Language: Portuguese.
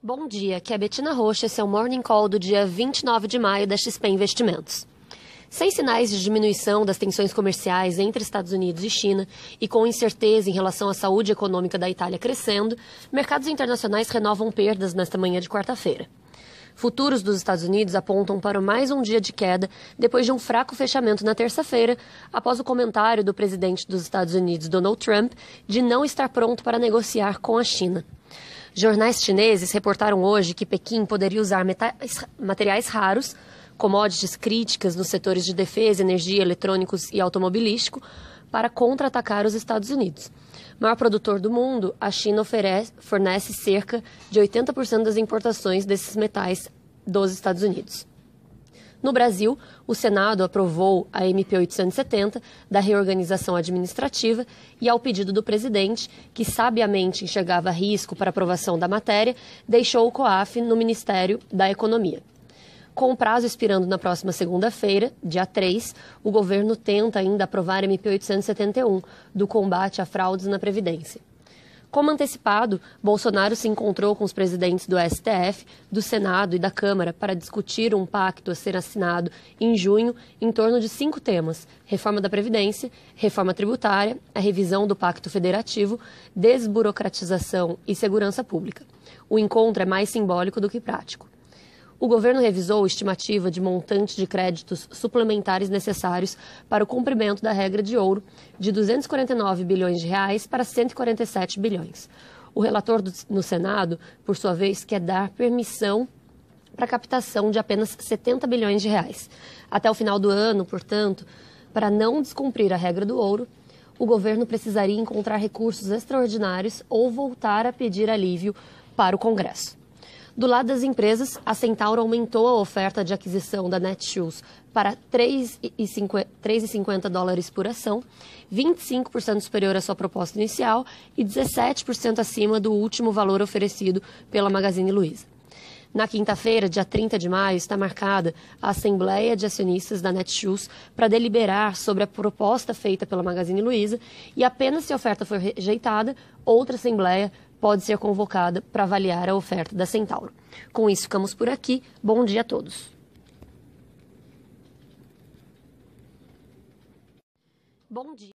Bom dia, aqui é a Betina Rocha, esse é o Morning Call do dia 29 de maio da XP Investimentos. Sem sinais de diminuição das tensões comerciais entre Estados Unidos e China e com incerteza em relação à saúde econômica da Itália crescendo, mercados internacionais renovam perdas nesta manhã de quarta-feira. Futuros dos Estados Unidos apontam para mais um dia de queda depois de um fraco fechamento na terça-feira, após o comentário do presidente dos Estados Unidos, Donald Trump, de não estar pronto para negociar com a China. Jornais chineses reportaram hoje que Pequim poderia usar metais, materiais raros, commodities críticas nos setores de defesa, energia, eletrônicos e automobilístico, para contra-atacar os Estados Unidos. Maior produtor do mundo, a China oferece, fornece cerca de 80% das importações desses metais dos Estados Unidos. No Brasil, o Senado aprovou a MP 870 da reorganização administrativa e, ao pedido do presidente, que sabiamente enxergava risco para aprovação da matéria, deixou o COAF no Ministério da Economia. Com o prazo expirando na próxima segunda-feira, dia 3, o governo tenta ainda aprovar a MP 871 do combate a fraudes na Previdência. Como antecipado, Bolsonaro se encontrou com os presidentes do STF, do Senado e da Câmara para discutir um pacto a ser assinado em junho em torno de cinco temas: reforma da Previdência, reforma tributária, a revisão do Pacto Federativo, desburocratização e segurança pública. O encontro é mais simbólico do que prático. O governo revisou a estimativa de montante de créditos suplementares necessários para o cumprimento da regra de ouro de 249 bilhões de reais para 147 bilhões. O relator do, no Senado, por sua vez, quer dar permissão para a captação de apenas 70 bilhões de reais. Até o final do ano, portanto, para não descumprir a regra do ouro, o governo precisaria encontrar recursos extraordinários ou voltar a pedir alívio para o Congresso. Do lado das empresas, a Centauro aumentou a oferta de aquisição da Netshoes para 3,50 dólares por ação, 25% superior à sua proposta inicial e 17% acima do último valor oferecido pela Magazine Luiza. Na quinta-feira, dia 30 de maio, está marcada a Assembleia de Acionistas da Netshoes para deliberar sobre a proposta feita pela Magazine Luiza e apenas se a oferta for rejeitada, outra Assembleia pode ser convocada para avaliar a oferta da Centauro. Com isso, ficamos por aqui. Bom dia a todos. Bom dia.